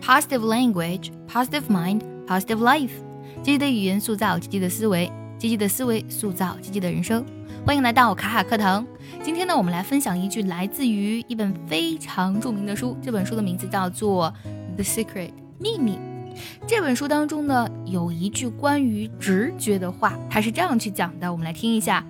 positive language, positive mind, positive life。积极的语言塑造积极的思维，积极的思维塑造积极的人生。欢迎来到卡卡课堂。今天呢，我们来分享一句来自于一本非常著名的书，这本书的名字叫做《The Secret》秘密。这本书当中呢，有一句关于直觉的话，它是这样去讲的，我们来听一下。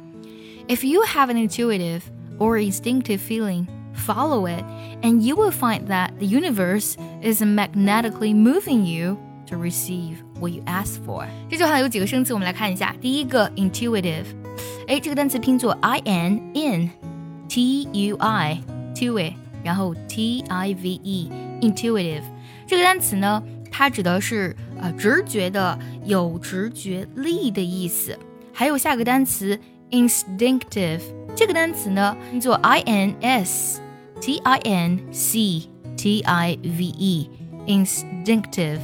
If you have an intuitive or instinctive feeling, follow it, and you will find that the universe is magnetically moving you to receive what you ask for。这句话有几个生词，我们来看一下。第一个 intuitive，哎，这个单词拼作 i n in t u i tui，然后 t i v e intuitive。这个单词呢，它指的是呃直觉的、有直觉力的意思。还有下个单词 instinctive，这个单词呢拼作 i n s t i n c t i v e instinctive。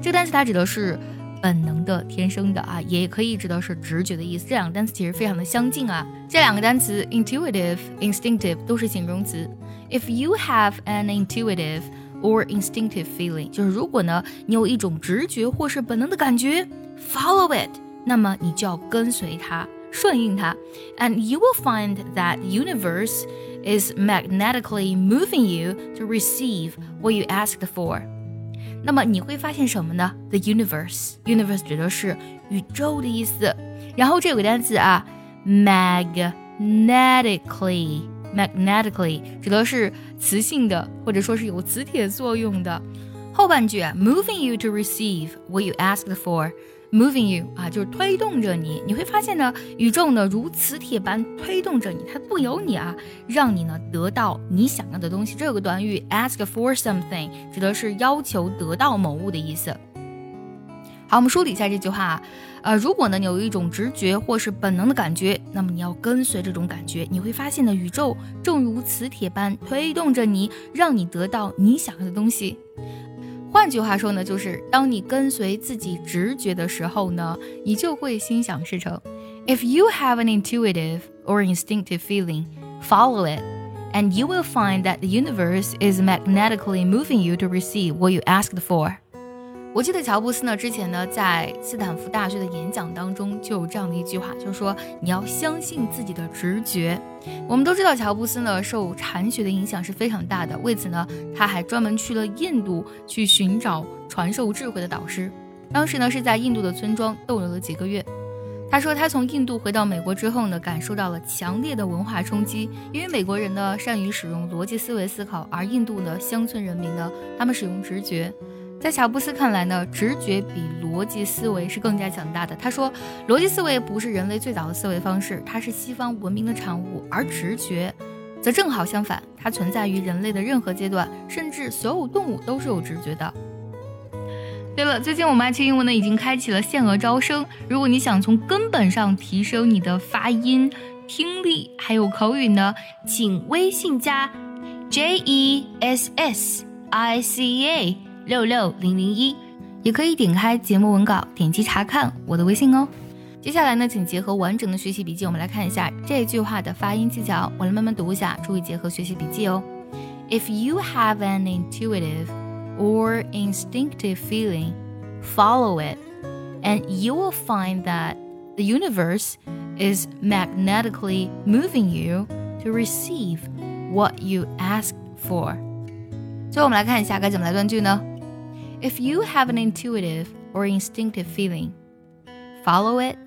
这个单词它指的是本能的、天生的啊，也可以指的是直觉的意思。这两个单词其实非常的相近啊。这两个单词 intuitive、instinctive 都是形容词。If you have an intuitive or instinctive feeling，就是如果呢你有一种直觉或是本能的感觉，follow it，那么你就要跟随它，顺应它，and you will find that the universe is magnetically moving you to receive what you asked for。那么你会发现什么呢？The universe，universe 指的是宇宙的意思。然后这有个单词啊，magnetically，magnetically 指的是磁性的，或者说是有磁铁作用的。后半句啊，moving you to receive what you asked for。 Moving you 啊，就是推动着你。你会发现呢，宇宙呢如磁铁般推动着你，它不由你啊，让你呢得到你想要的东西。这有个短语，ask for something，指的是要求得到某物的意思。好，我们梳理一下这句话啊。呃，如果呢你有一种直觉或是本能的感觉，那么你要跟随这种感觉。你会发现呢，宇宙正如磁铁般推动着你，让你得到你想要的东西。换句话说呢，就是当你跟随自己直觉的时候呢，你就会心想事成。If you have an intuitive or instinctive feeling, follow it, and you will find that the universe is magnetically moving you to receive what you asked for. 我记得乔布斯呢，之前呢在斯坦福大学的演讲当中就有这样的一句话，就是说你要相信自己的直觉。我们都知道乔布斯呢受禅学的影响是非常大的，为此呢他还专门去了印度去寻找传授智慧的导师。当时呢是在印度的村庄逗留了几个月。他说他从印度回到美国之后呢，感受到了强烈的文化冲击，因为美国人呢善于使用逻辑思维思考，而印度呢乡村人民呢他们使用直觉。在乔布斯看来呢，直觉比逻辑思维是更加强大的。他说，逻辑思维不是人类最早的思维方式，它是西方文明的产物，而直觉则正好相反，它存在于人类的任何阶段，甚至所有动物都是有直觉的。对了，最近我们爱趣英文呢已经开启了限额招生，如果你想从根本上提升你的发音、听力还有口语呢，请微信加 J E S S I C A。六六零零一，也可以点开节目文稿，点击查看我的微信哦。接下来呢，请结合完整的学习笔记，我们来看一下这句话的发音技巧。我来慢慢读一下，注意结合学习笔记哦。If you have an intuitive or instinctive feeling, follow it, and you will find that the universe is magnetically moving you to receive what you ask for. 最后我们来看一下该怎么来断句呢？if you have an intuitive or instinctive feeling, follow it,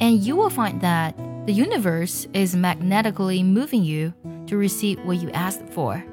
and you will find that the universe is magnetically moving you to receive what you asked for.